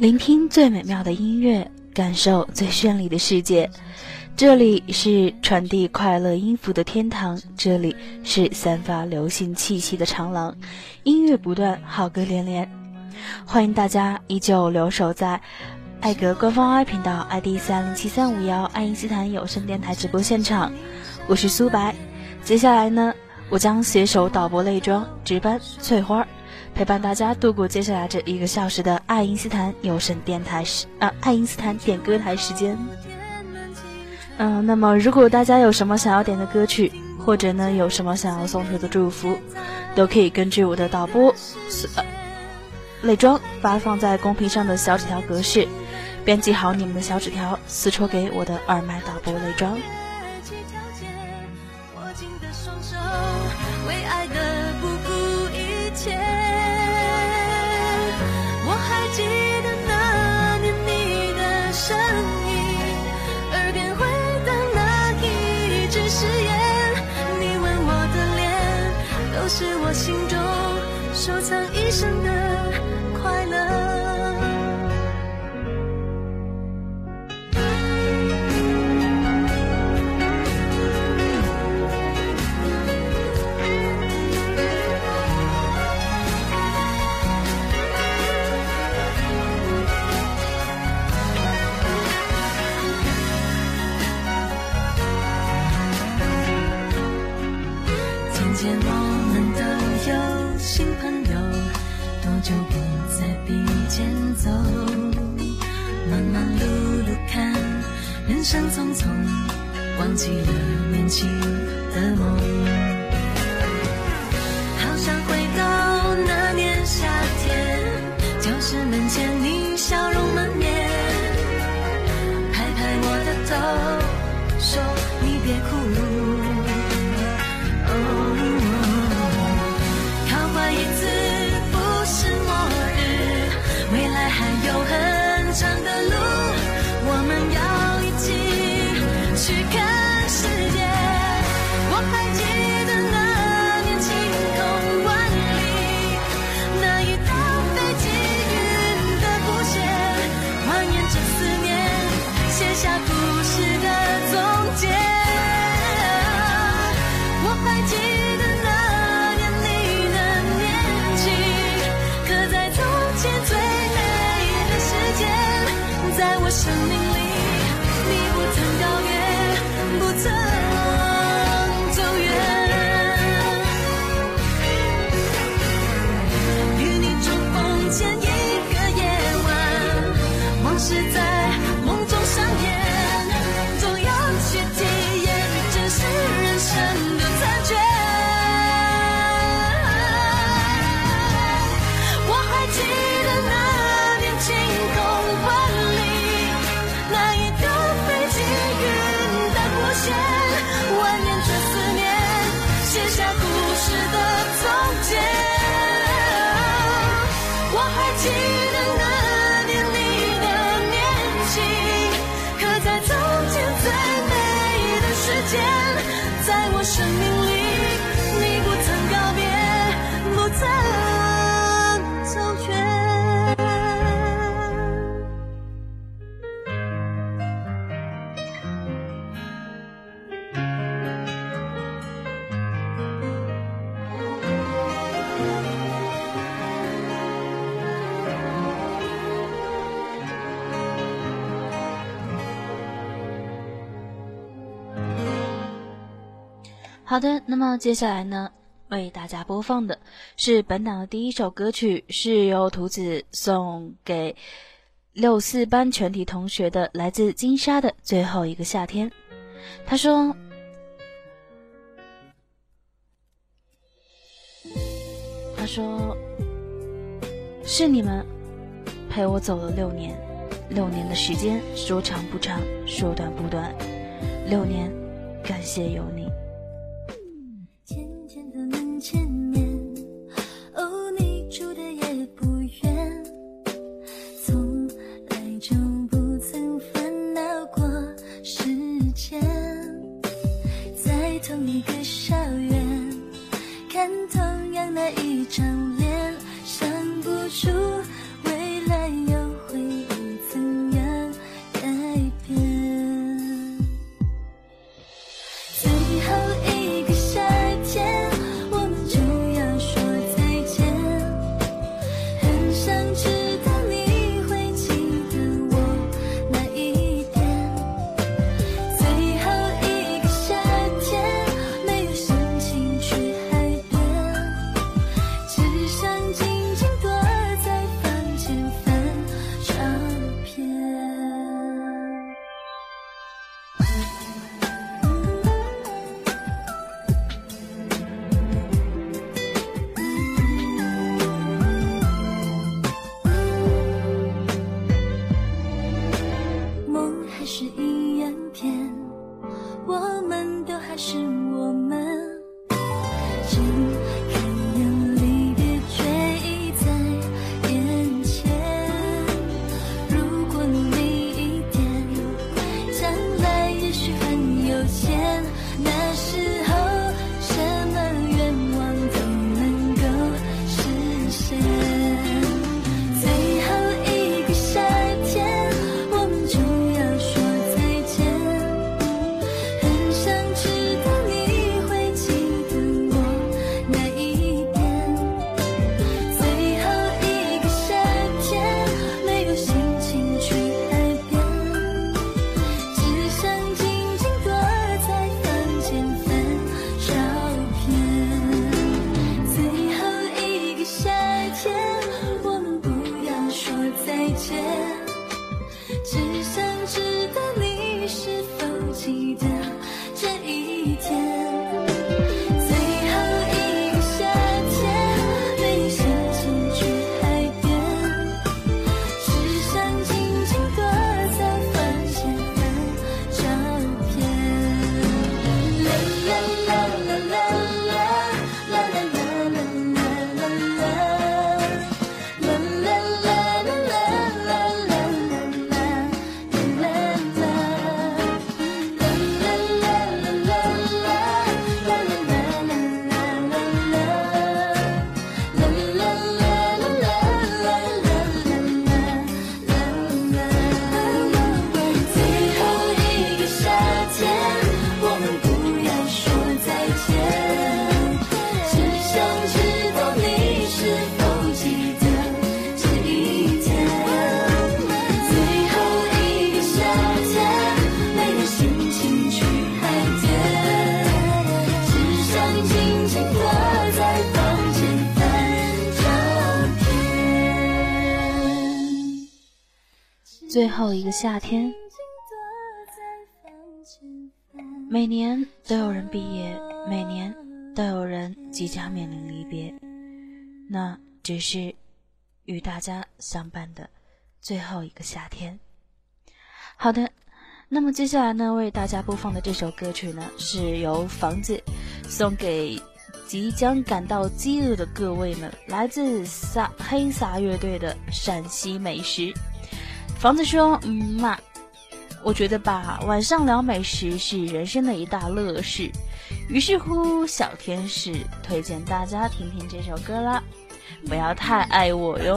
聆听最美妙的音乐，感受最绚丽的世界。这里是传递快乐音符的天堂，这里是散发流行气息的长廊。音乐不断，好歌连连。欢迎大家依旧留守在艾格官方 I 频道 ID 三零七三五幺爱因斯坦有声电台直播现场，我是苏白。接下来呢，我将携手导播泪妆值班翠花。陪伴大家度过接下来这一个小时的爱因斯坦有声电台时啊，爱因斯坦点歌台时间。嗯，那么如果大家有什么想要点的歌曲，或者呢有什么想要送出的祝福，都可以根据我的导播呃泪妆发放在公屏上的小纸条格式，编辑好你们的小纸条，私戳给我的耳麦导播泪妆。是我心中收藏一生的就不再并肩走忙忙碌碌看人生匆匆忘记了年轻的梦好的，那么接下来呢，为大家播放的是本档的第一首歌曲，是由图子送给六四班全体同学的，来自金沙的最后一个夏天。他说：“他说是你们陪我走了六年，六年的时间，说长不长，说短不短，六年，感谢有你。”最后一个夏天，每年都有人毕业，每年都有人即将面临离别，那只是与大家相伴的最后一个夏天。好的，那么接下来呢，为大家播放的这首歌曲呢，是由房子送给即将感到饥饿的各位们，来自撒黑撒乐队的陕西美食。房子说：“嗯嘛，我觉得吧，晚上聊美食是人生的一大乐事。”于是乎，小天使推荐大家听听这首歌啦，不要太爱我哟。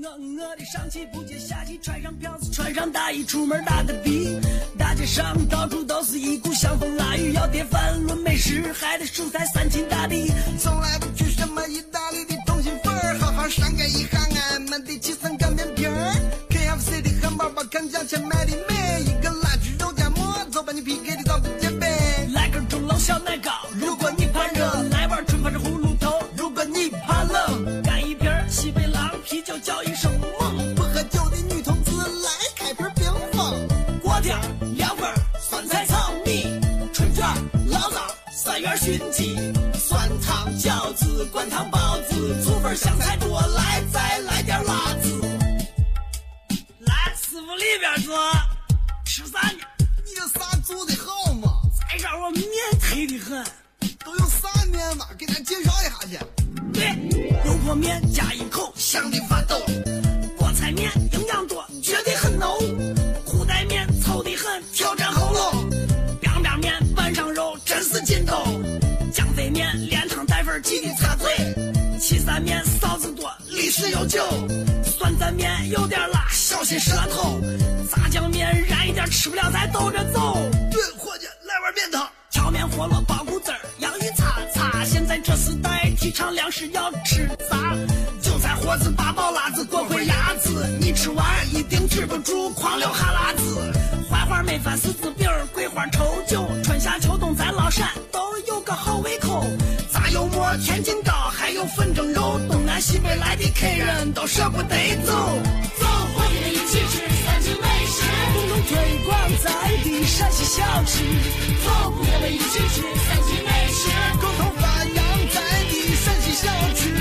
我我的上气不接下气，穿上票子，穿上大衣，出门打个的。大街上到处都是一股香风腊雨，要点饭论美食，还得数菜三秦大地。从来不去什么意大利的通心粉儿，好好上个一下俺们的七层擀面皮儿。KFC 的汉堡包，看价钱买的美，一个辣猪肉夹馍，就把你 PK 的早不减肥。来根钟楼小奶糕，如果你怕热，来碗春发是葫芦头；如果你怕冷，干一瓶西北狼啤酒，叫一声猛。不喝酒的女同志来开瓶冰峰。锅贴、凉粉、酸菜炒米、春卷、醪糟、三元熏鸡、酸汤饺子、灌汤包子、醋粉香菜多，来再来里边坐，吃啥呢？你这啥做的好嘛？再让我面忒的很。都有啥面嘛？给咱介绍一下去。对，油泼面加一口，香的发抖。菠菜面营养多，绝对很浓。裤带面糙的很，挑战喉咙。凉凉面拌上肉，真是劲头。江肥面连汤带粉，记得擦嘴。岐山面臊子多，历史悠久。酸蘸面有点辣，小心舌头。炸酱面燃一点，吃不了再兜着走。对，伙计，来碗面汤。荞面饸饹包谷子儿，洋芋擦擦。现在这时代提倡粮食要吃杂，韭菜盒子、八宝辣子、锅盔鸭子，你吃完一定止不住狂流哈喇子。槐花焖饭、柿子饼、桂花稠酒，春夏秋冬咱老陕都有个好胃口。炸油馍、天津糕，还有粉蒸肉，东南西北来的客人都舍不得走。同推广在地陕西小吃。走，朋友们一起吃三秦美食，共同发扬在地陕西小吃。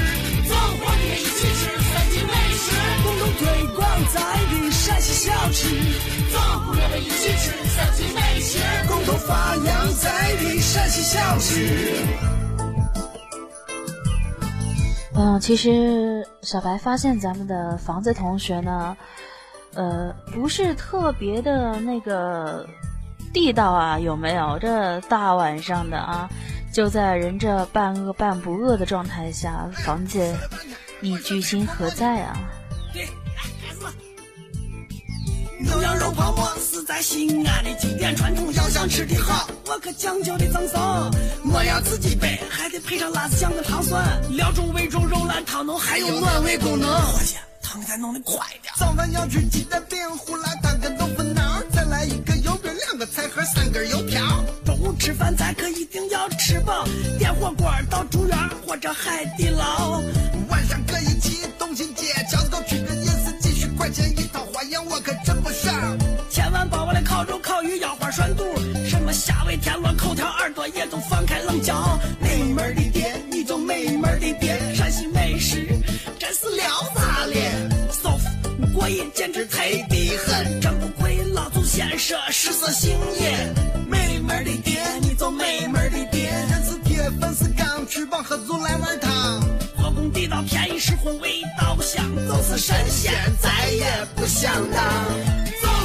走，伙计们一起吃三秦美食，共同推广在地陕西小吃。走，朋友们一起吃三秦美食，共同发扬在地陕西小吃。嗯，其实小白发现咱们的房子同学呢，呃，不是特别的那个地道啊，有没有？这大晚上的啊，就在人这半饿半不饿的状态下，房姐，你居心何在啊？牛羊肉泡馍是在西安的经典传统，要想吃的好，我可讲究的赠送。馍要自己背，还得配上辣子酱和糖蒜，料中味中肉烂汤浓，还有暖胃功能。伙计，你再弄得快点。早饭要吃鸡蛋饼、胡辣汤跟豆腐脑，再来一个油饼、两个菜盒、三根油条。中午吃饭咱可一定要吃饱，点火锅到竹园或者海底捞。晚上搁一起东新街，桥头吃个夜市，几十块钱一套，花样我可真不少。千万把我的烤肉、烤鱼、腰花涮肚，什么虾尾、田螺、口条、耳朵也都放开冷嚼。没门的店，你就没门的店，陕西美食过瘾，简直忒的很，真不愧老祖先说十色性也。没门的爹，你就没门的爹，人是铁，粉是钢，吃饱喝足来碗汤。做工地道，便宜实惠，味道香，就是神仙再也不想当。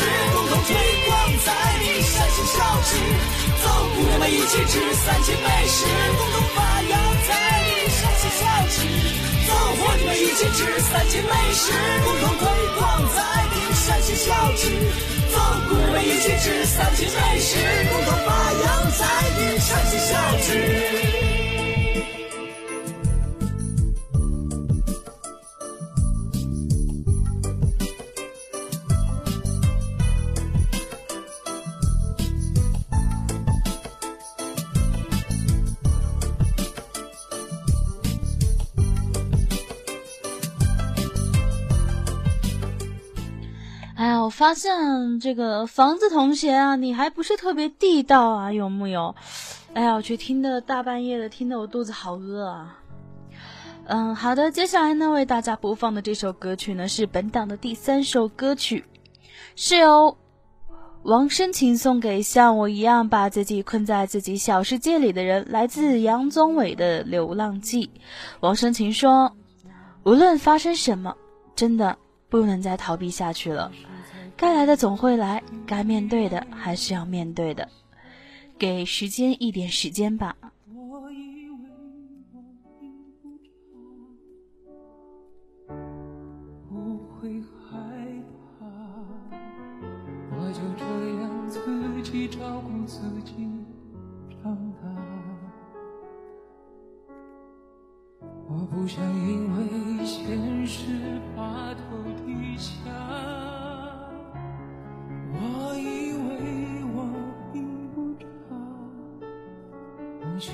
共同推广在你山西小吃走姑娘们一起吃山西美食共同发扬在你山西小吃走伙计们一起吃山西美食共同推广在你山西小吃走姑娘们一起吃山西美食共同发扬在你山西小吃我发现这个房子同学啊，你还不是特别地道啊，有木有？哎呀，我去听的大半夜的，听得我肚子好饿啊。嗯，好的，接下来呢，为大家播放的这首歌曲呢，是本档的第三首歌曲，是由王深情送给像我一样把自己困在自己小世界里的人，来自杨宗纬的《流浪记》。王深情说：“无论发生什么，真的不能再逃避下去了，该来的总会来，该面对的还是要面对的，给时间一点时间吧。”照顾自己长大，我不想因为现实把头却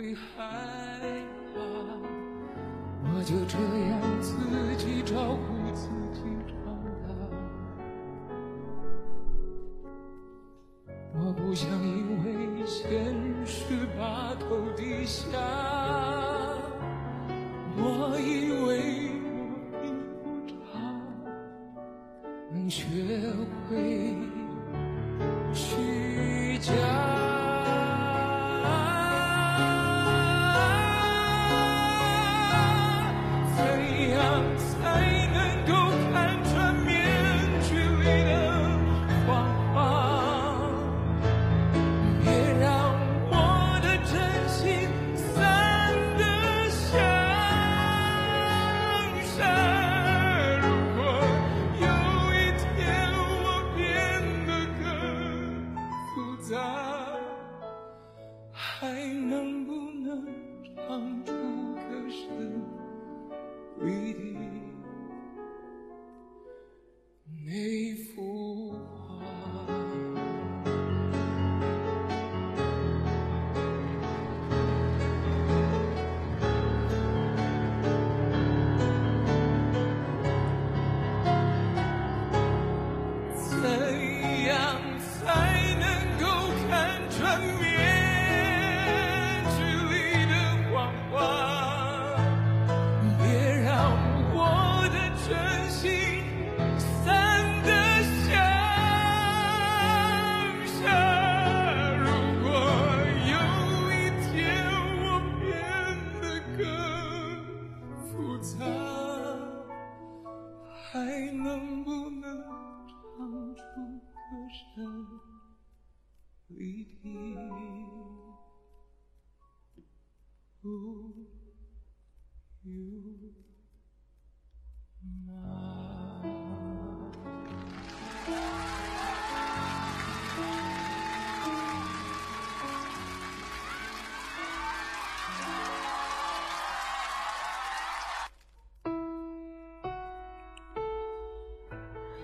会害怕，我就这样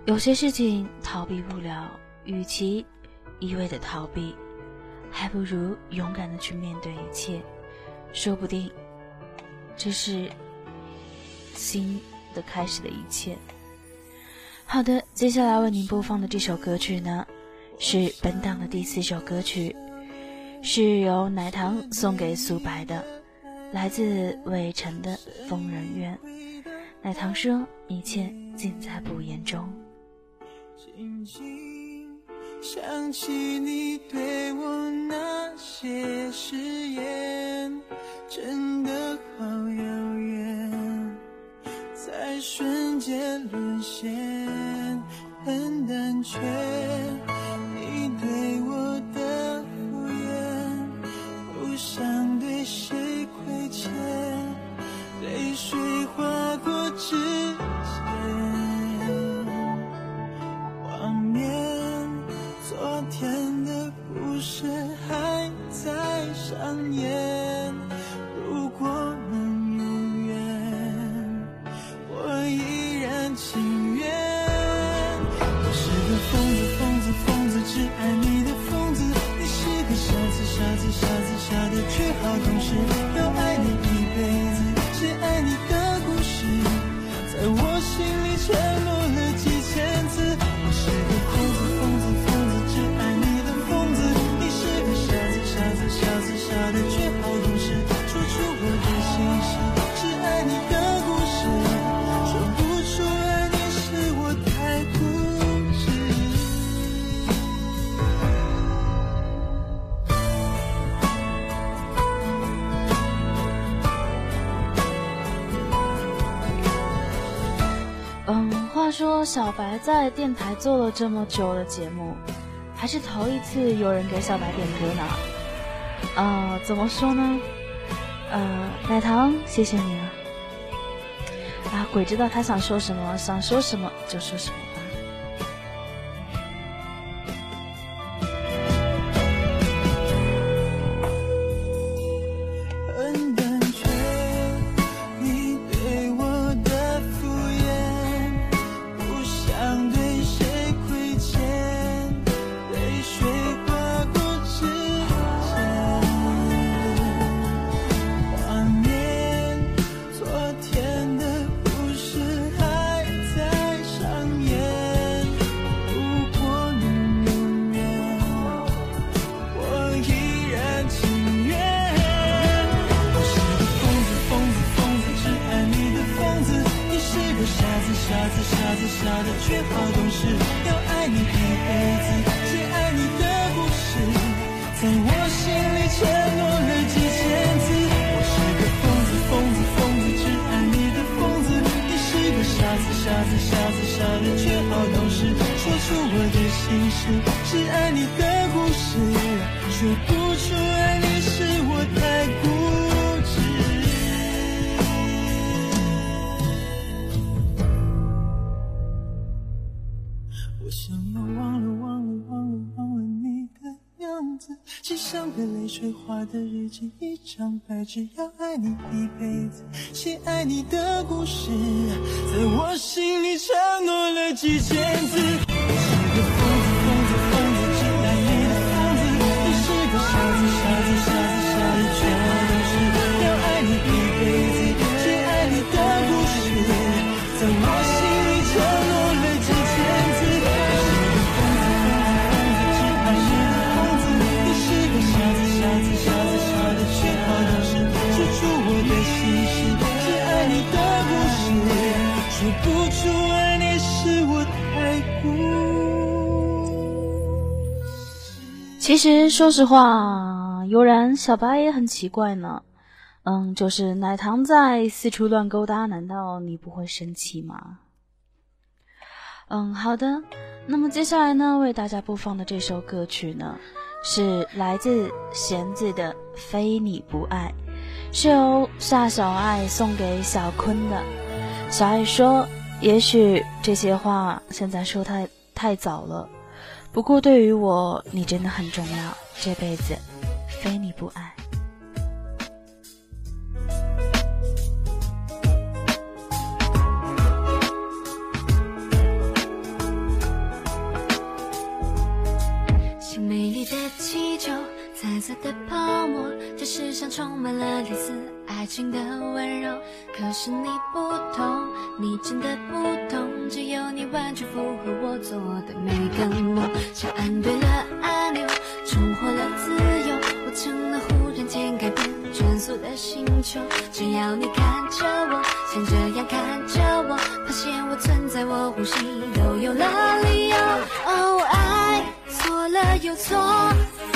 有些事情逃避不了，与其一味的逃避，还不如勇敢的去面对一切，说不定这是新的开始的一切。好的，接下来为您播放的这首歌曲呢，是本档的第四首歌曲，是由奶糖送给苏白的，来自魏晨的《疯人院》。奶糖说：“一切尽在不言中。”想起你对我那些誓言，真的好遥远，在瞬间沦陷，很胆怯。你对我的敷衍，不想对谁亏欠，泪水划过指却还在上演。小白在电台做了这么久的节目，还是头一次有人给小白点歌呢。啊，怎么说呢？呃，奶糖，谢谢你啊！啊，鬼知道他想说什么，想说什么就说什么写，一张白纸，要爱你一辈子，写爱你的故事，在我心里承诺了几千次。其实说实话，悠然小白也很奇怪呢。嗯，就是奶糖在四处乱勾搭，难道你不会生气吗？嗯，好的。那么接下来呢，为大家播放的这首歌曲呢，是来自弦子的《非你不爱》，是由夏小爱送给小坤的。小爱说：“也许这些话现在说太太早了，不过对于我，你真的很重要，这辈子非你不爱。”蓝色的泡沫，这世上充满了类似爱情的温柔。可是你不同，你真的不同，只有你完全符合我做的每个梦。像按对了按钮，重获了自由，我成了忽然间改变转速的星球。只要你看着我，像这样看着我，发现我存在，我呼吸都有了理由。哦，爱错了又错，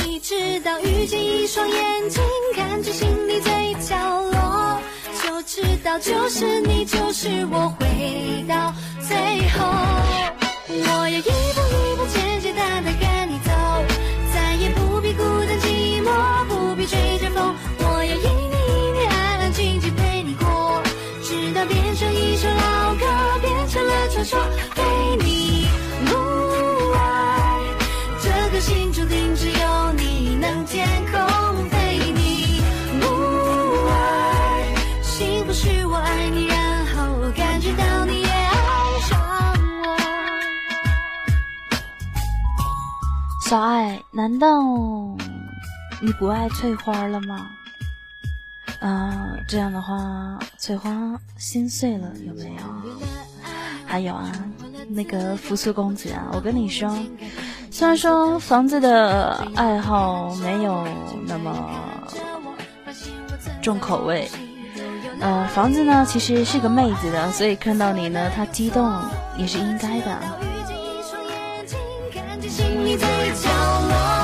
一直到遇见一双眼睛，看着心里最角落，就知道就是你，就是我，回到最后，我要一步一步小爱，难道你不爱翠花了吗？啊、这样的话，翠花心碎了，有没有？还有啊，那个扶苏公子啊，我跟你说，虽然说房子的爱好没有那么重口味，呃，房子呢其实是个妹子的，所以看到你呢，她激动也是应该的。心里最角落。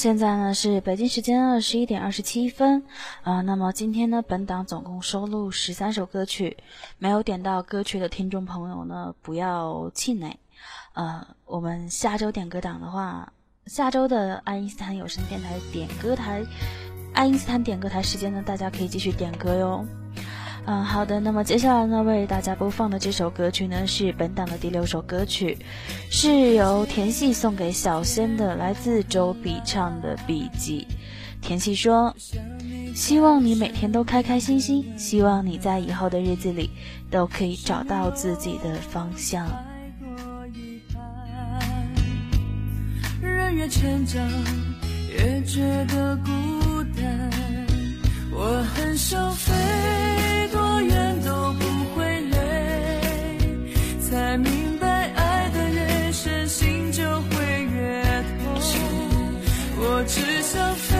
现在呢是北京时间二十一点二十七分啊、那么今天呢，本档总共收录十三首歌曲，没有点到歌曲的听众朋友呢，不要气馁。呃，我们下周点歌档的话，下周的爱因斯坦有声电台点歌台，爱因斯坦点歌台时间呢，大家可以继续点歌哟。嗯，好的。那么接下来呢，为大家播放的这首歌曲呢，是本档的第六首歌曲，是由田系送给小仙的，来自周笔畅的笔记。田系说：“希望你每天都开开心心，希望你在以后的日子里都可以找到自己的方向。人越成长，越觉得孤单。我很想飞才明白爱的越深，心就会越痛。我只想飞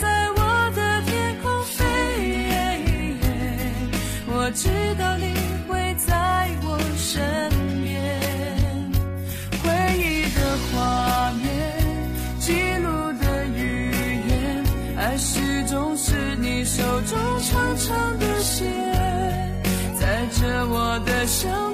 在我的天空飞，我知道你会在我身边。回忆的画面，记录的语言，爱始终是你手中长长的线，载着我的想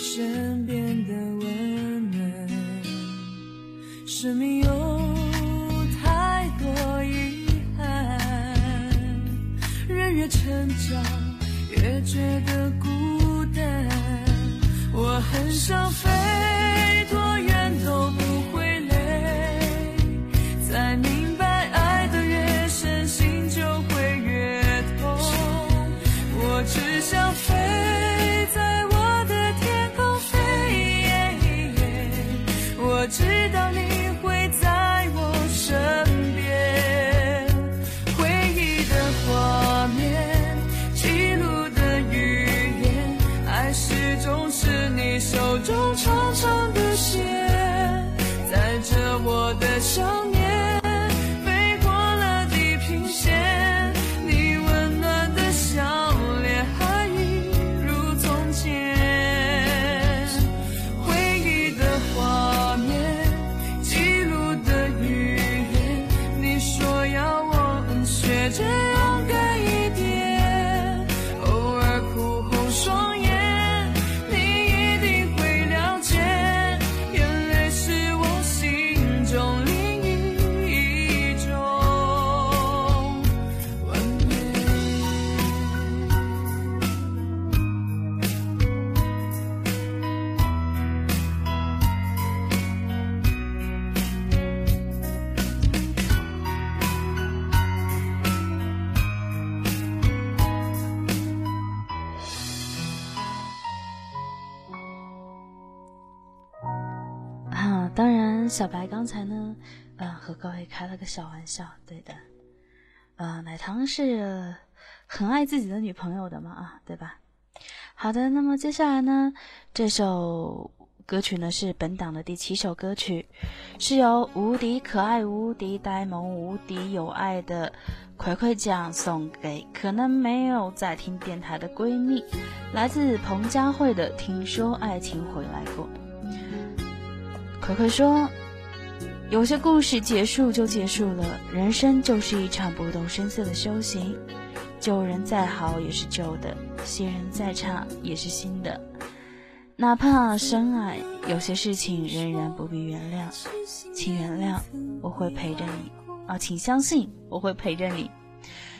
在小白刚才呢，呃，和各位开了个小玩笑，对的，呃，奶糖是很爱自己的女朋友的嘛，啊，对吧？好的，那么接下来呢，这首歌曲呢是本档的第七首歌曲，是由无敌可爱、无敌呆萌、无敌有爱的葵葵酱送给可能没有在听电台的闺蜜，来自彭佳慧的《听说爱情回来过》。葵葵说：“有些故事结束就结束了，人生就是一场不动声色的修行。旧人再好也是旧的，新人再差也是新的。哪怕深爱，有些事情仍然不必原谅。请原谅，我会陪着你啊，请相信我会陪着你。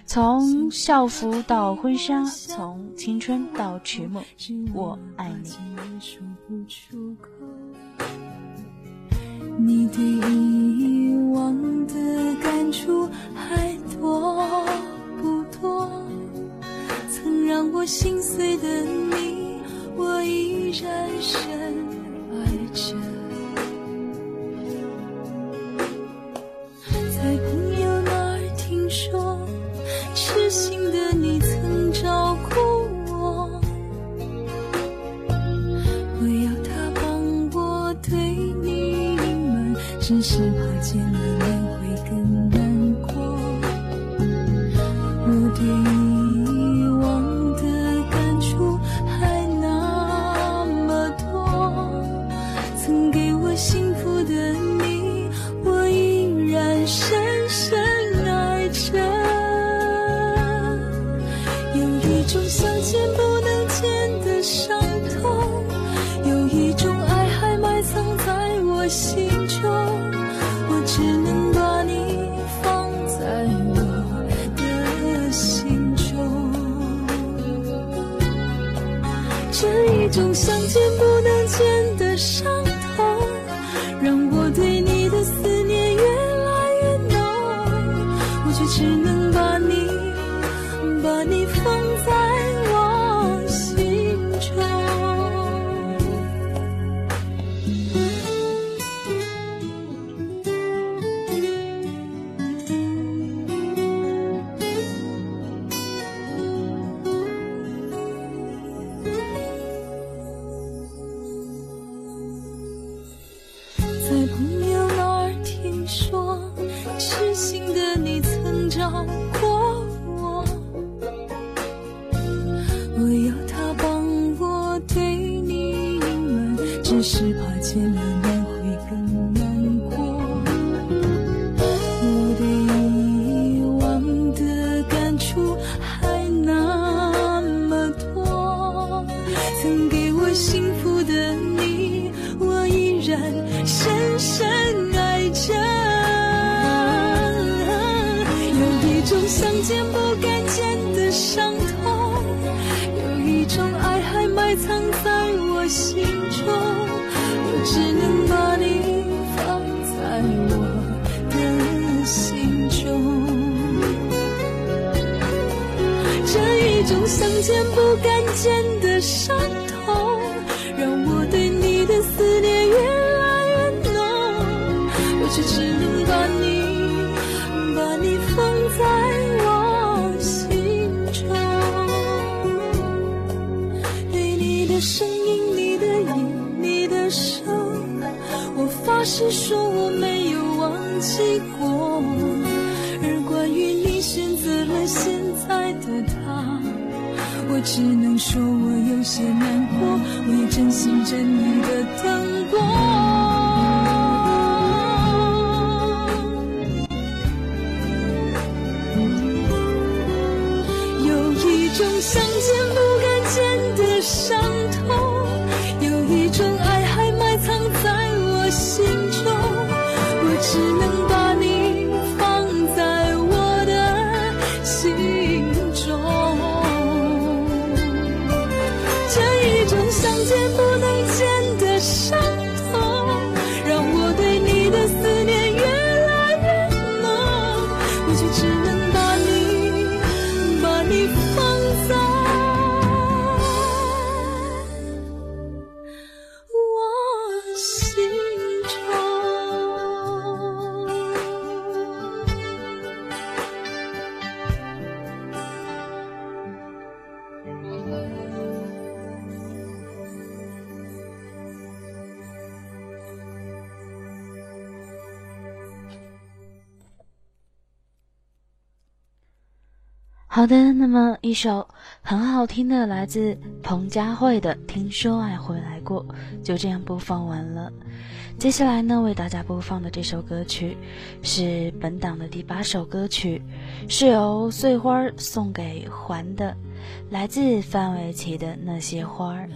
从校服到婚纱，从青春到迟暮，我爱你。”你对遗忘的感触还多不多？曾让我心碎的你，我依然深爱着。只是怕见了是怕见了好的，那么一首很好听的来自彭佳慧的《听说爱回来过》就这样播放完了。接下来呢，为大家播放的这首歌曲是本档的第八首歌曲，是由碎花送给环的，来自范玮琪的《那些花儿》。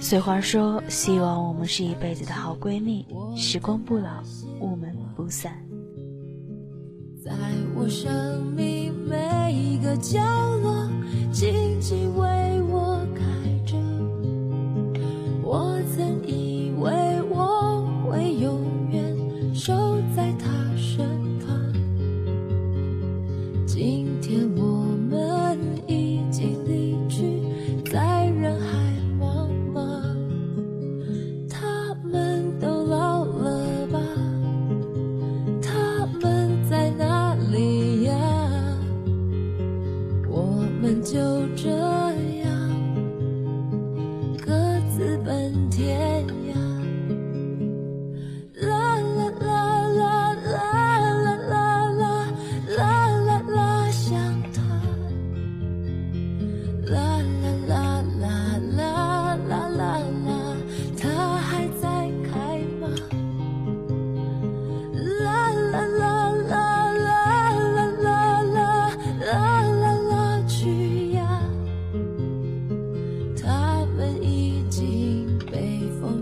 碎花说：“希望我们是一辈子的好闺蜜，时光不老，我们不散。”在我生命每一个角落，静静为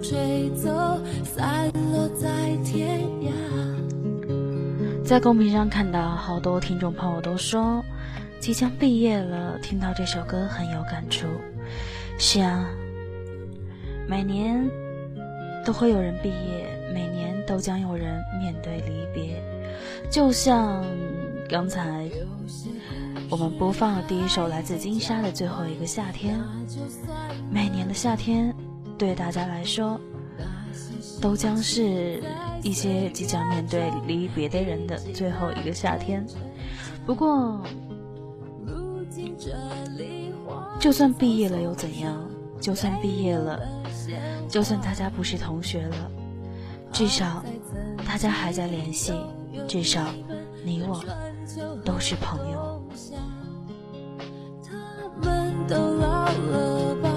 吹走，散落在天涯。在公屏上看到好多听众朋友都说，即将毕业了，听到这首歌很有感触。是啊，每年都会有人毕业，每年都将有人面对离别。就像刚才我们播放的第一首来自金沙的《最后一个夏天》，每年的夏天对大家来说，都将是一些即将面对离别的人的最后一个夏天。不过，就算毕业了又怎样？就算毕业了，就算大家不是同学了，至少大家还在联系，至少你我都是朋友。他们都老了吧？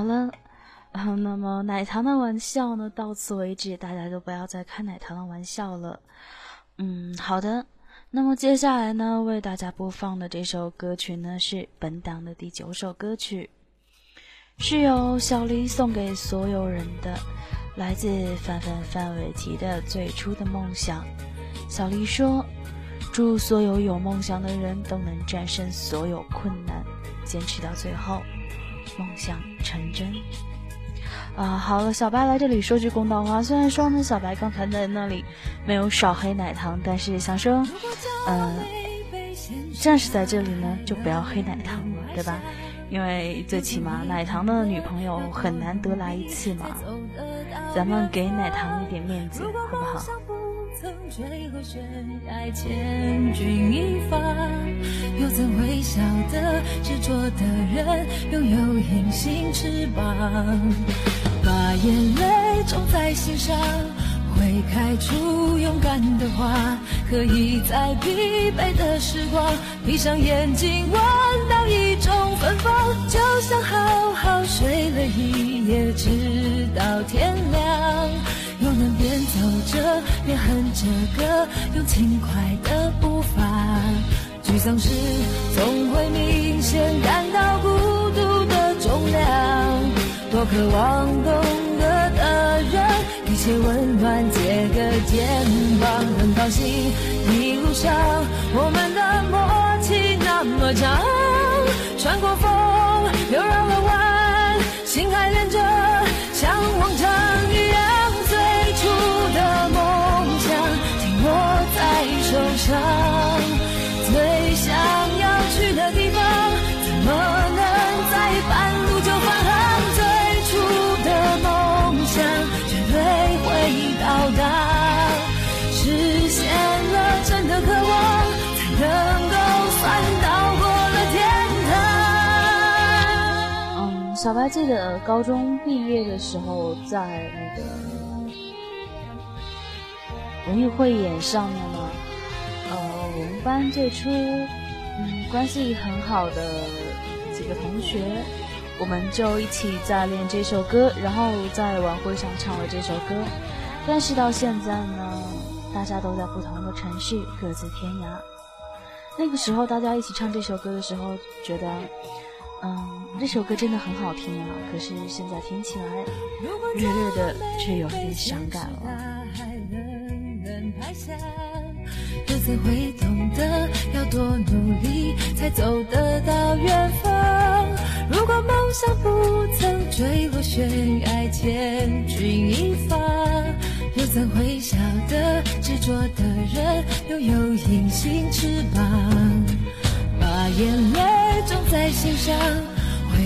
好了，那么奶糖的玩笑呢，到此为止，大家都不要再开奶糖的玩笑了。嗯，好的。那么接下来呢，为大家播放的这首歌曲呢，是本档的第九首歌曲，是由小黎送给所有人的，来自范范范玮琪的最初的梦想。小黎说：“祝所有有梦想的人都能战胜所有困难，坚持到最后。”梦想成真啊！好了，小白来这里说句公道话，虽然说呢，小白刚才在那里没有少黑奶糖，但是想说，嗯，暂时在这里呢，就不要黑奶糖了，对吧？因为最起码奶糖的女朋友很难得来一次嘛，咱们给奶糖一点面子，好不好？曾坠落悬崖，千钧一发，又怎会晓得执着的人拥有隐形翅膀？把眼泪种在心上，会开出勇敢的花，可以在疲惫的时光，闭上眼睛闻到一种芬芳，就像好好睡了一夜，直到天亮。又能边走着边哼着歌，用轻快的步伐。沮丧时总会明显感到孤独的重量。多渴望懂得的人给些温暖，借个肩膀。很高兴一路上我们的默契那么长，穿过风又绕了弯，心还连着，小白记得高中毕业的时候，在那个文艺汇演上面呢。呃我们班最初，嗯，关系很好的几个同学，我们就一起在练这首歌，然后在晚会上唱了这首歌。但是到现在呢，大家都在不同的城市，各自天涯。那个时候大家一起唱这首歌的时候，觉得，嗯，这首歌真的很好听啊。可是现在听起来，略略的却有点伤感了。又怎会懂得要多努力才走得到远方？如果梦想不曾坠落悬崖，千钧一发，又怎会晓得执着的人拥有隐形翅膀？把眼泪种在心上，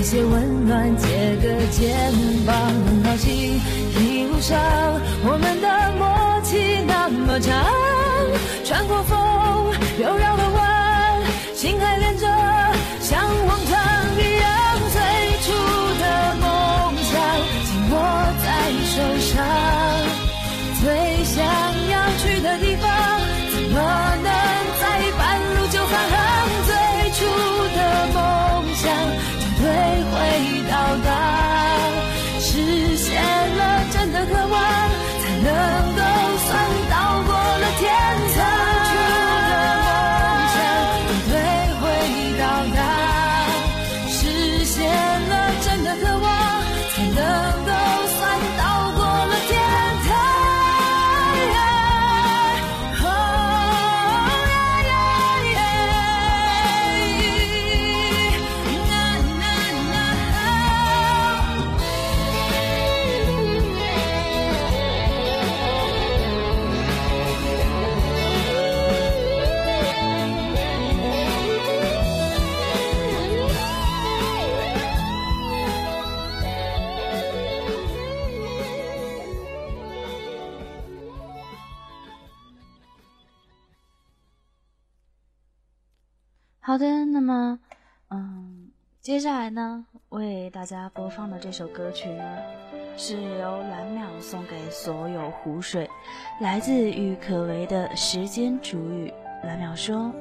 一些温暖，借个肩膀，很高兴一路上我们的默契那么长，穿过风又绕那么，嗯，接下来呢，为大家播放的这首歌曲呢，是由蓝淼送给所有湖水，来自郁可唯的《时间煮雨》。蓝淼说：“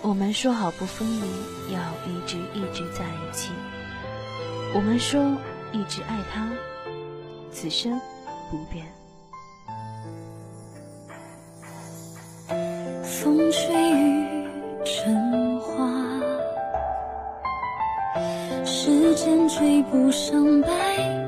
我们说好不分离，要一直一直在一起。我们说一直爱他，此生不变。”风吹雨成时间追不上白。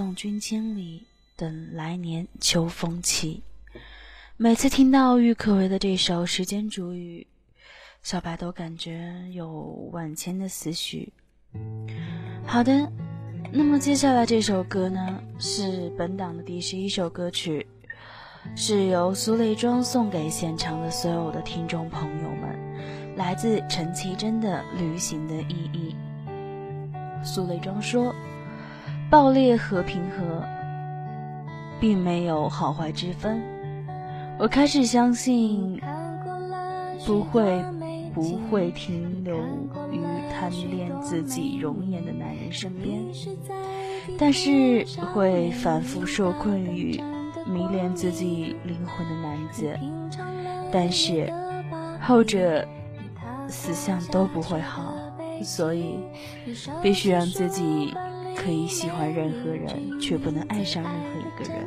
送君千里，等来年秋风起。每次听到郁可唯的这首《时间煮雨》，小白都感觉有万千的思绪。好的，那么接下来这首歌呢，是本档的第十一首歌曲，是由苏磊庄送给现场的所有的听众朋友们，来自陈绮贞的《旅行的意义》。苏磊庄说：“爆裂和平和，并没有好坏之分。我开始相信，不会不会停留于贪恋自己容颜的男人身边，但是会反复受困于迷恋自己灵魂的男子，但是后者死相都不会好，所以必须让自己可以喜欢任何人，却不能爱上任何一个人。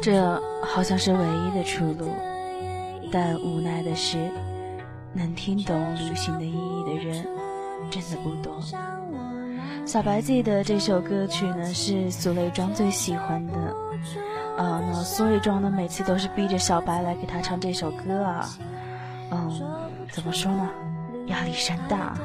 这好像是唯一的出路，但无奈的是，能听懂旅行的意义的人真的不多。小白记得这首歌曲呢是苏磊庄最喜欢的，啊，那苏磊庄呢每次都是逼着小白来给他唱这首歌啊，嗯，怎么说呢，压力山大。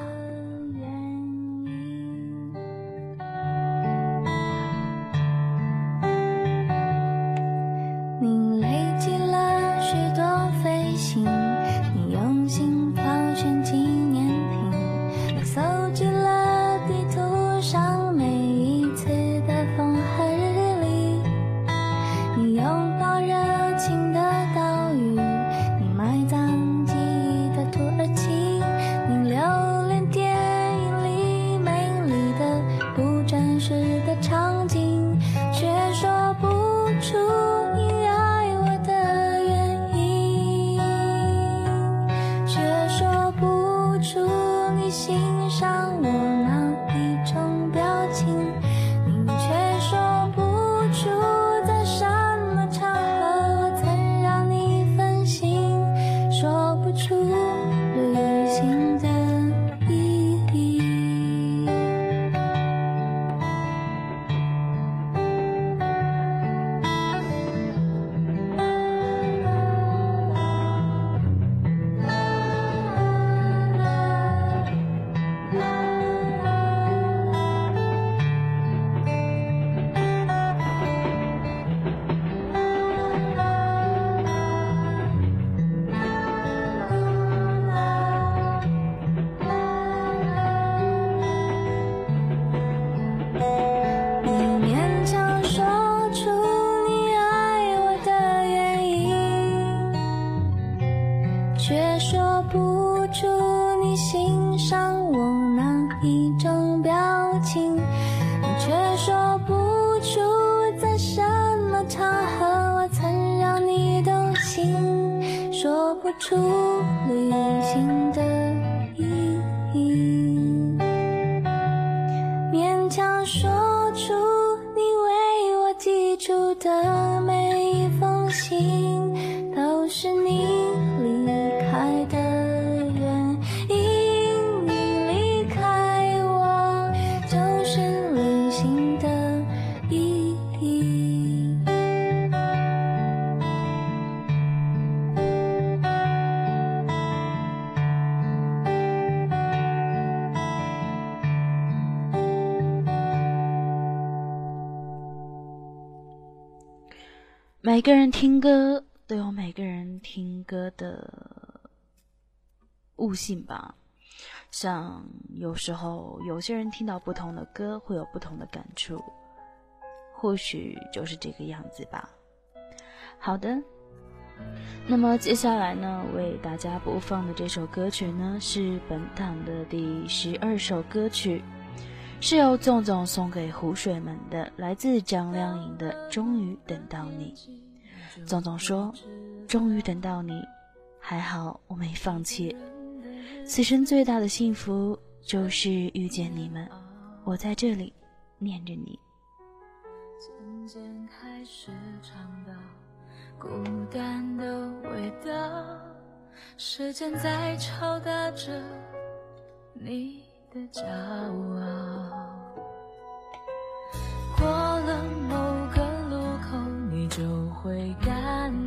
here. 每个人听歌都有每个人听歌的悟性吧，像有时候有些人听到不同的歌会有不同的感触，或许就是这个样子吧。好的，那么接下来呢，为大家播放的这首歌曲呢，是本档的第十二首歌曲，是由纵纵送给湖水们的，来自张靓颖的《终于等到你》。总总说：“终于等到你，还好我没放弃。此生最大的幸福就是遇见你们，我在这里念着你。”渐渐开始尝到孤单的味道，时间在敲打着你的骄傲。过了某个路口，你。就会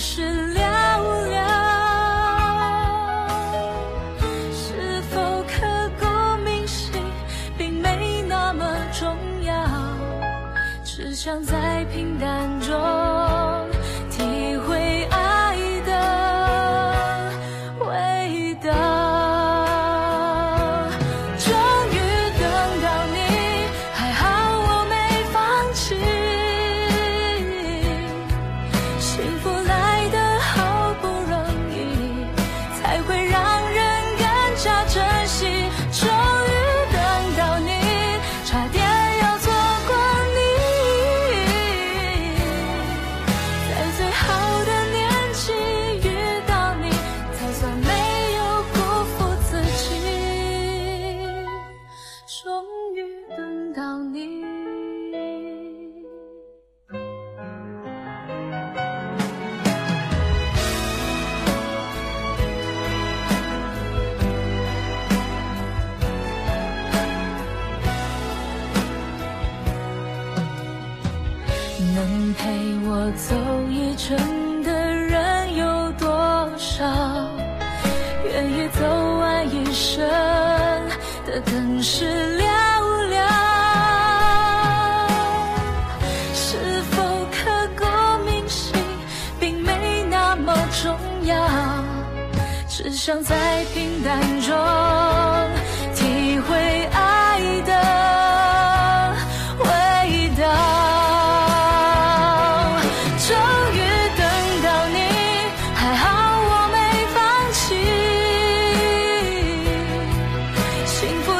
是想在平淡中体会爱的味道。终于等到你，还好我没放弃。幸福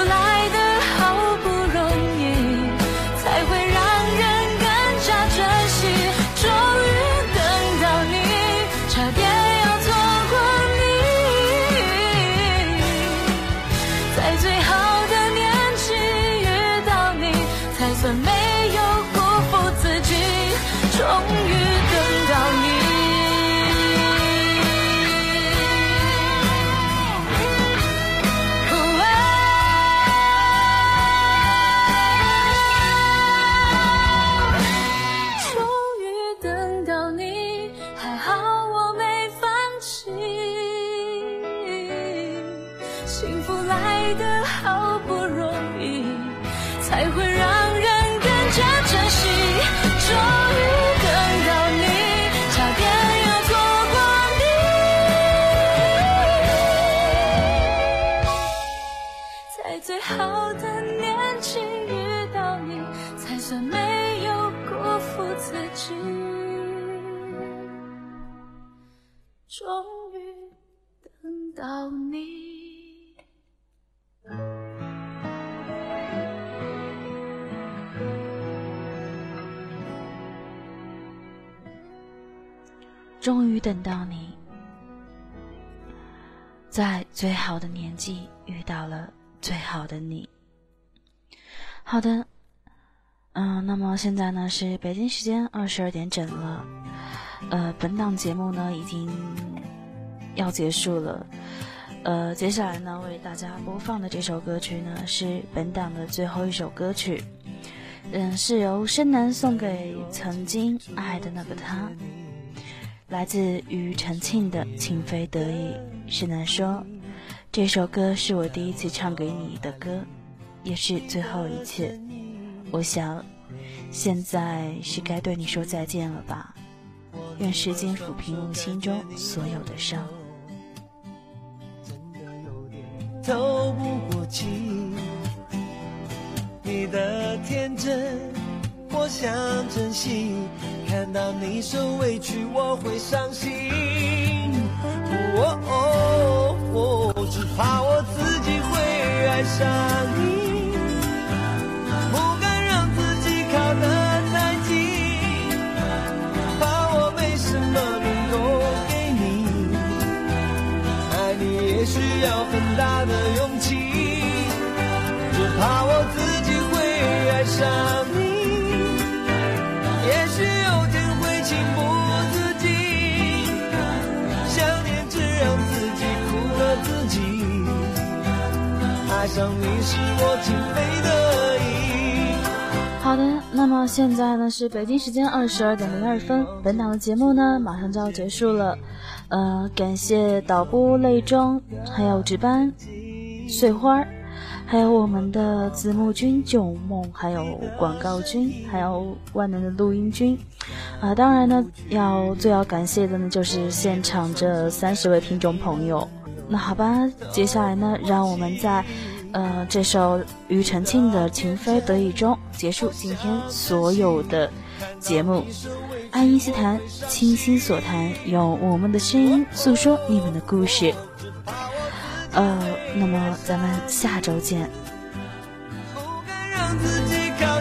等到你，在最好的年纪遇到了最好的你。好的，嗯，那么现在呢是北京时间二十二点整了，呃，本档节目呢已经要结束了，呃，接下来呢为大家播放的这首歌曲呢是本档的最后一首歌曲，嗯，是由深南送给曾经爱的那个他。来自庾澄庆的《情非得已》，是南说，这首歌是我第一次唱给你的歌，也是最后一次。我想，现在是该对你说再见了吧。愿时间抚平我心中所有的伤。透不过气，你的天真，我想珍惜。看到你受委屈，我会伤心。哦哦哦，只怕我自己会爱上你，上你是我情非得已。好的，那么现在呢是北京时间二十二点零二分，本档的节目呢马上就要结束了。呃，感谢导播泪中，还有值班碎花。还有我们的子木君、九梦，还有广告君，还有万能的录音君，啊，当然呢，要最要感谢的呢，就是现场这三十位听众朋友。那好吧，接下来呢，让我们在，呃，这首庾澄庆的《情非得已》中结束今天所有的节目。爱因斯坦，倾心所谈，用我们的声音诉说你们的故事。呃，那么咱们下周见。不敢让自己靠